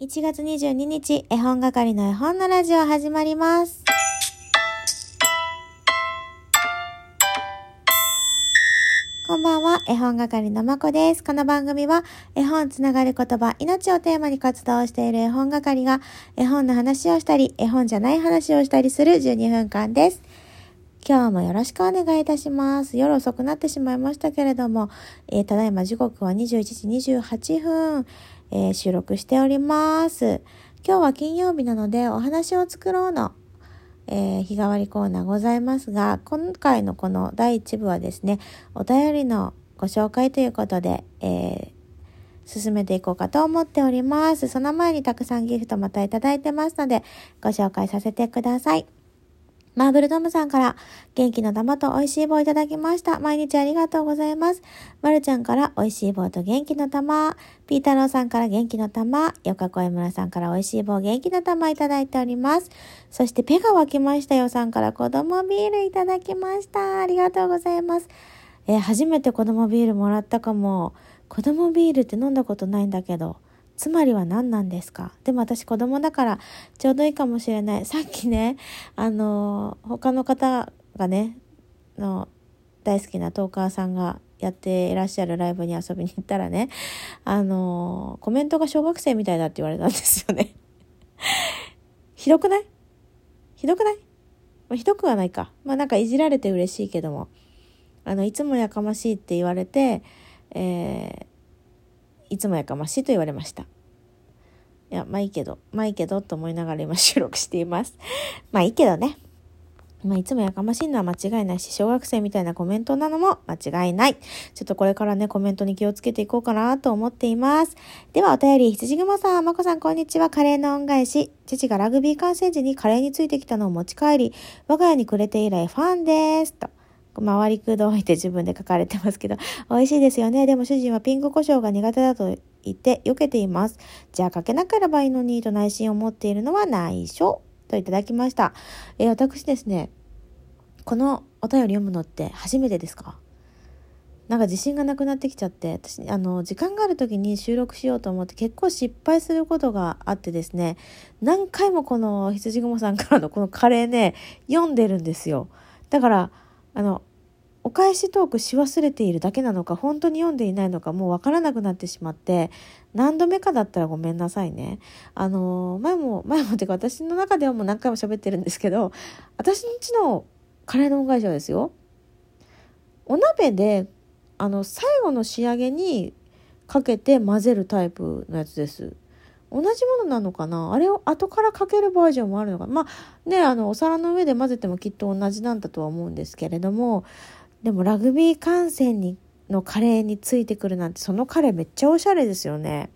1月22日、絵本係の絵本のラジオ始まります。こんばんは、絵本係のまこです。この番組は、絵本つながる言葉、命をテーマに活動している絵本係が、絵本の話をしたり、絵本じゃない話をしたりする12分間です。今日もよろしくお願いいたします。夜遅くなってしまいましたけれども、えーただいま時刻は21時28分、えー収録しております。今日は金曜日なので、お話を作ろうの、えー日替わりコーナーございますが、今回のこの第1部はですね、お便りのご紹介ということで、えー進めていこうかと思っております。その前にたくさんギフトまたいただいてますので、ご紹介させてください。マーブルトムさんから元気の玉と美味しい棒いただきました。毎日ありがとうございます。まるちゃんから美味しい棒と元気の玉。ピータローさんから元気の玉。よかこえむらさんから美味しい棒元気の玉いただいております。そしてペが湧きましたよさんから子供ビールいただきました。ありがとうございます。えー初めて子供ビールもらったかも。子供ビールって飲んだことないんだけど。つまりは何なんですか？でも私子供だからちょうどいいかもしれない。さっきね、あの他の方がね、の大好きなトーカーさんがやっていらっしゃるライブに遊びに行ったらね、あのコメントが小学生みたいだって言われたんですよね。ひどくない？ひどくない？まあ、ひどくはないか。まあなんかいじられて嬉しいけども。あの、いつもやかましいって言われて、えーいつもやかましいと言われました。いや、まあいいけど、まあいいけどと思いながら今収録しています。まあいいけどね。まあいつもやかましいのは間違いないし、小学生みたいなコメントなのも間違いない。ちょっとこれからね、コメントに気をつけていこうかなと思っています。ではお便り、羊雲さん、まこさんこんにちは。カレーの恩返し。父がラグビー観戦時にカレーについてきたのを持ち帰り、我が家にくれて以来ファンです。と。回りくどいって自分で書かれてますけど、美味しいですよね。でも主人はピンク胡椒が苦手だと言って避けています。じゃあかけなければいいのにと内心を持っているのは内緒といただきました。えー私ですね、このお便り読むのって初めてですか？なんか自信がなくなってきちゃって、私、あの、時間がある時に収録しようと思って結構失敗することがあってですね、何回もこの羊雲さんからのこのカレーね、読んでるんですよ。だから、あの、お返しトークし忘れているだけなのか、本当に読んでいないのか、もうわからなくなってしまって、何度目かだったらごめんなさいね。あの、前も、前もていうか私の中ではもう何回も喋ってるんですけど、私のうちのカレーの恩返しはですよ、お鍋で、あの、最後の仕上げにかけて混ぜるタイプのやつです。同じものなのかな？あれを後からかけるバージョンもあるのかまあね、あの、お皿の上で混ぜてもきっと同じなんだとは思うんですけれども、でもラグビー観戦にのカレーについてくるなんて、そのカレーめっちゃおしゃれですよね。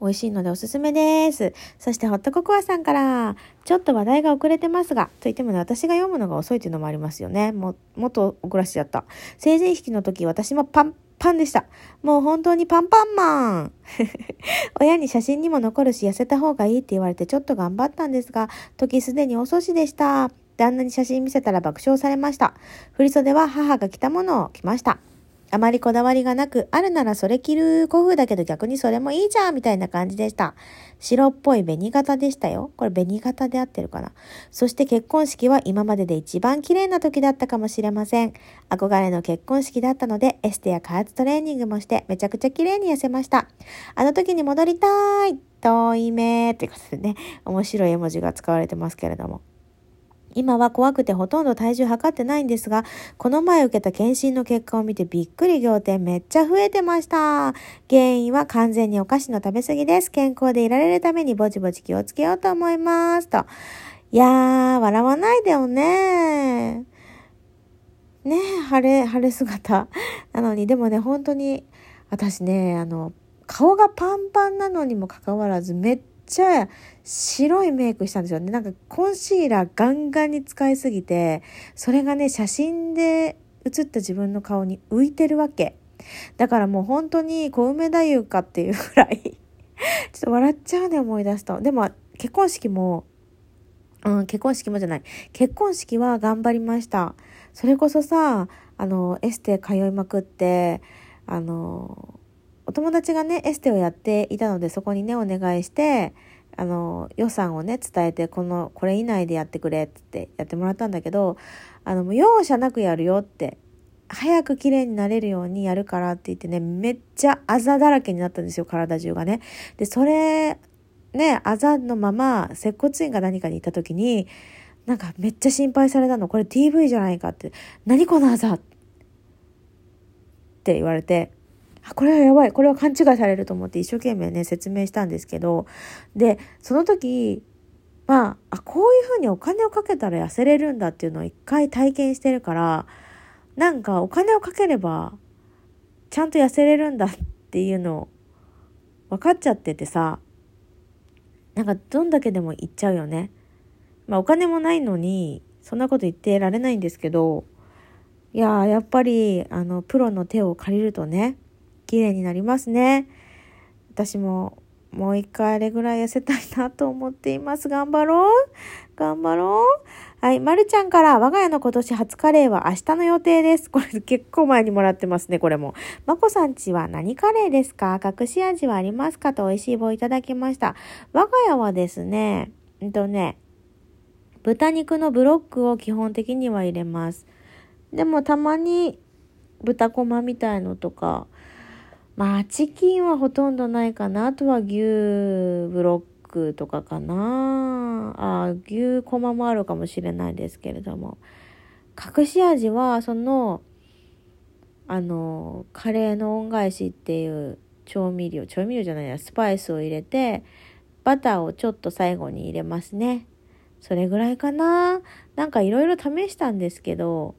美味しいのでおすすめです。そしてホットココアさんから、ちょっと話題が遅れてますが、といってもね、私が読むのが遅いというのもありますよね。も、もっと遅らしちゃった。成人式の時、私もパンパンでした。もう本当にパンパンマン 親に写真にも残るし痩せた方がいいって言われてちょっと頑張ったんですが、時すでに遅しでした。旦那に写真見せたら爆笑されました。振袖は母が着たものを着ました。あまりこだわりがなく、あるならそれ着る古風だけど逆にそれもいいじゃんみたいな感じでした。白っぽい紅型でしたよ。これ紅型で合ってるかな。そして結婚式は今までで一番綺麗な時だったかもしれません。憧れの結婚式だったので、エステや加圧トレーニングもしてめちゃくちゃ綺麗に痩せました。あの時に戻りたい遠い目ということでね、面白い絵文字が使われてますけれども。今は怖くてほとんど体重測ってないんですが、この前受けた検診の結果を見てびっくり仰天めっちゃ増えてました。原因は完全にお菓子の食べ過ぎです。健康でいられるためにぼちぼち気をつけようと思います。と。いやー、笑わないでよね。ね、晴れ、晴れ姿。なのに、でもね、本当に、私ね、あの、顔がパンパンなのにもかかわらず、めっちゃ白いメイクしたんですよね。なんかコンシーラーガンガンに使いすぎて、それがね、写真で写った自分の顔に浮いてるわけ。だからもう本当に小梅太夫かっていうぐらい ちょっと笑っちゃうね、思い出すと。でも、結婚式も、うん、結婚式もじゃない。結婚式は頑張りました。それこそさ、あの、エステ通いまくって、あの、お友達がね、エステをやっていたので、そこにね、お願いして、あの、予算をね、伝えて、この、これ以内でやってくれってやってもらったんだけど、あの、もう容赦なくやるよって、早く綺麗になれるようにやるからって言ってね、めっちゃあざだらけになったんですよ、体中がね。で、それ、ね、あざのまま、接骨院か何かに行った時に、なんかめっちゃ心配されたの。これ TV じゃないかって。何このあざって言われて、あ、これはやばい。これは勘違いされると思って一生懸命ね、説明したんですけど、で、その時、まあ、あ、こういうふうにお金をかけたら痩せれるんだっていうのを一回体験してるから、なんかお金をかければ、ちゃんと痩せれるんだっていうのを分かっちゃっててさ、なんかどんだけでも言っちゃうよね。まあお金もないのに、そんなこと言ってられないんですけど、いややっぱり、あの、プロの手を借りるとね、綺麗になりますね。私ももう一回あれぐらい痩せたいなと思っています。頑張ろう頑張ろうはい、まるちゃんから我が家の今年初カレーは明日の予定です。これ結構前にもらってますね、これも。まこさんちは何カレーですか？隠し味はありますかと美味しい棒いただきました。我が家はですね、うんとね、豚肉のブロックを基本的には入れます。でもたまに豚こまみたいのとか、まあ、チキンはほとんどないかな。あとは牛ブロックとかかな。あ、牛こまもあるかもしれないですけれども。隠し味は、その、あの、カレーの恩返しっていう調味料、調味料じゃないや、スパイスを入れて、バターをちょっと最後に入れますね。それぐらいかな。なんかいろいろ試したんですけど、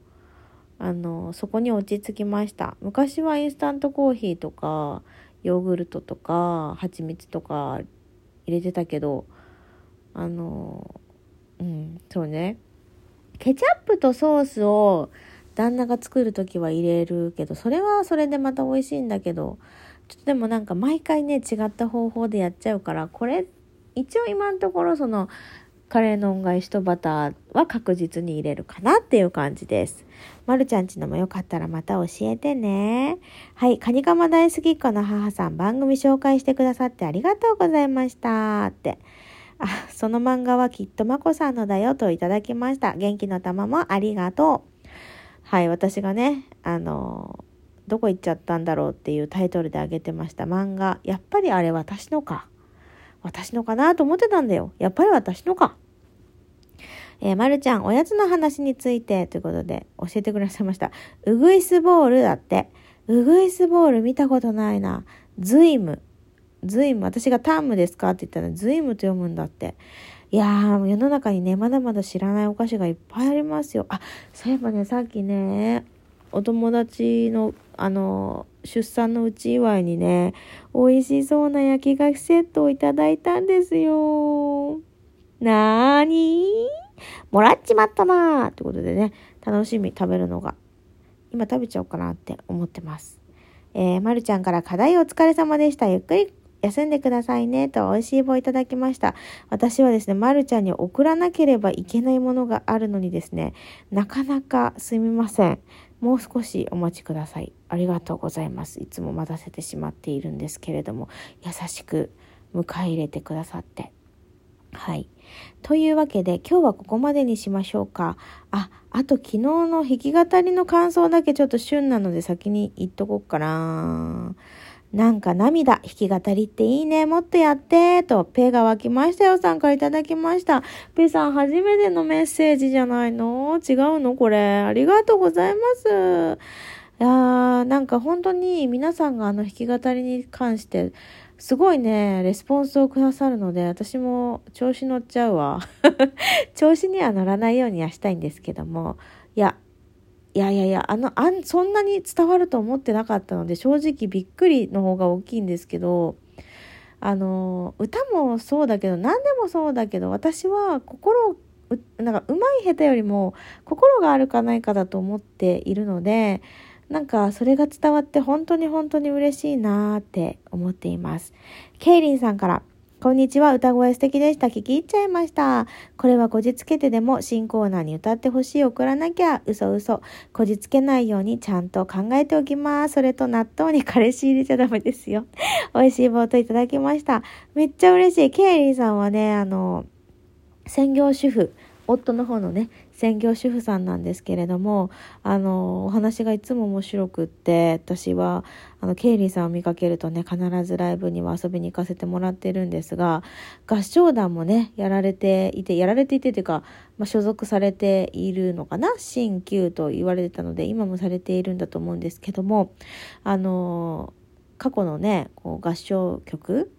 あの、そこに落ち着きました。昔はインスタントコーヒーとか、ヨーグルトとか、蜂蜜とか入れてたけど、あの、うん、そうね。ケチャップとソースを旦那が作る時は入れるけど、それはそれでまた美味しいんだけど、ちょっとでもなんか毎回ね、違った方法でやっちゃうから、これ、一応今のところその、カレーの恩返しとバターは確実に入れるかなっていう感じです。まるちゃんちのもよかったらまた教えてね。はい。カニカマ大好きっ子の母さん番組紹介してくださってありがとうございましたって。あ、その漫画はきっとまこさんのだよといただきました。元気の玉もありがとう。はい。私がね、あの、どこ行っちゃったんだろうっていうタイトルであげてました漫画。やっぱりあれ私のか。私のかなと思ってたんだよ。やっぱり私のか。えー、まるちゃん、おやつの話についてということで教えてくださいました。ウグイスボールだって。ウグイスボール見たことないな。ズイム。ズイム。私がタームですかって言ったらズイムと読むんだって。いやー、世の中にね、まだまだ知らないお菓子がいっぱいありますよ。あ、そういえばね、さっきね、お友達の、あの、出産のうち祝いにね、美味しそうな焼き菓子セットをいただいたんですよ。なーにー？もらっちまったなーってことでね、楽しみ食べるのが。今食べちゃおうかなって思ってます。えー、まるちゃんから課題お疲れ様でした。ゆっくり休んでくださいねと美味しい棒いただきました。私はですね、まるちゃんに送らなければいけないものがあるのにですね、なかなかすみません。もう少しお待ちください。ありがとうございます。いつも待たせてしまっているんですけれども、優しく迎え入れてくださって。はい。というわけで今日はここまでにしましょうか。あ、あと昨日の弾き語りの感想だけちょっと旬なので先に言っとこうかな。なんか涙、弾き語りっていいね、もっとやって、と、ペが湧きましたよさんからいただきました。ペさん初めてのメッセージじゃないの？違うの？これ。ありがとうございます。いやー、なんか本当に皆さんがあの弾き語りに関して、すごいね、レスポンスをくださるので、私も調子乗っちゃうわ。調子には乗らないようにはしたいんですけども、いや、いやいやいや、あの、あん、そんなに伝わると思ってなかったので、正直びっくりの方が大きいんですけど、あの、歌もそうだけど、何でもそうだけど、私は心を、なんか上手い下手よりも心があるかないかだと思っているので、なんかそれが伝わって本当に本当に嬉しいなーって思っています。ケイリンさんから、こんにちは。歌声素敵でした。聞き入っちゃいました。これはこじつけてでも新コーナーに歌ってほしい送らなきゃ。嘘嘘。こじつけないようにちゃんと考えておきます。それと納豆に彼氏入れちゃダメですよ。美味しい冒頭いただきました。めっちゃ嬉しい。ケイリーさんはね、あの、専業主婦。夫の方のね専業主婦さんなんですけれどもあのお話がいつも面白くって私はあのケイリーさんを見かけるとね必ずライブには遊びに行かせてもらってるんですが合唱団もねやられていてやられていてというか、まあ、所属されているのかな？新旧と言われてたので今もされているんだと思うんですけどもあの過去のねこう合唱曲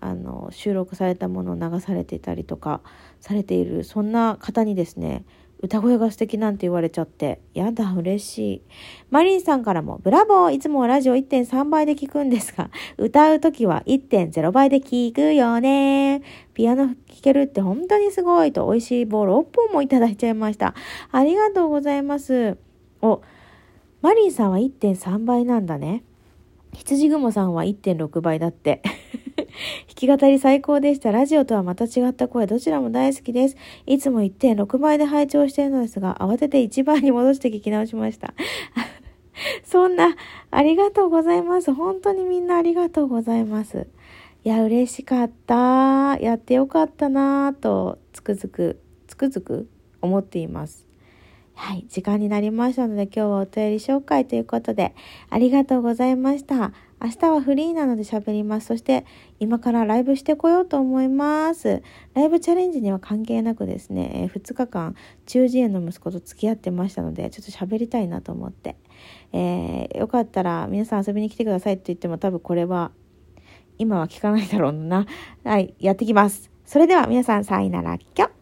あの収録されたものを流されていたりとかされているそんな方にですね歌声が素敵なんて言われちゃって。やだ、嬉しい。マリンさんからも、ブラボーいつもラジオ1.3倍で聞くんですが、歌うときは1.0倍で聞くよね。ピアノ弾けるって本当にすごいと、美味しい棒6本もいただいちゃいました。ありがとうございます。お、マリンさんは1.3倍なんだね。羊雲さんは1.6倍だって。弾き語り最高でした。ラジオとはまた違った声、どちらも大好きです。いつも1.6倍で拝聴しているのですが、慌てて1倍に戻して聞き直しました。そんな、ありがとうございます。本当にみんなありがとうございます。いや、嬉しかった。やってよかったなぁと、つくづく、つくづく思っています。はい、時間になりましたので今日はお便り紹介ということでありがとうございました。明日はフリーなので喋ります。そして今からライブしてこようと思います。ライブチャレンジには関係なくですね、2日間中耳炎の息子と付き合ってましたのでちょっと喋りたいなと思って、えー、よかったら皆さん遊びに来てくださいって言っても多分これは今は聞かないだろうな。はい、やってきます。それでは皆さんさいならきょ。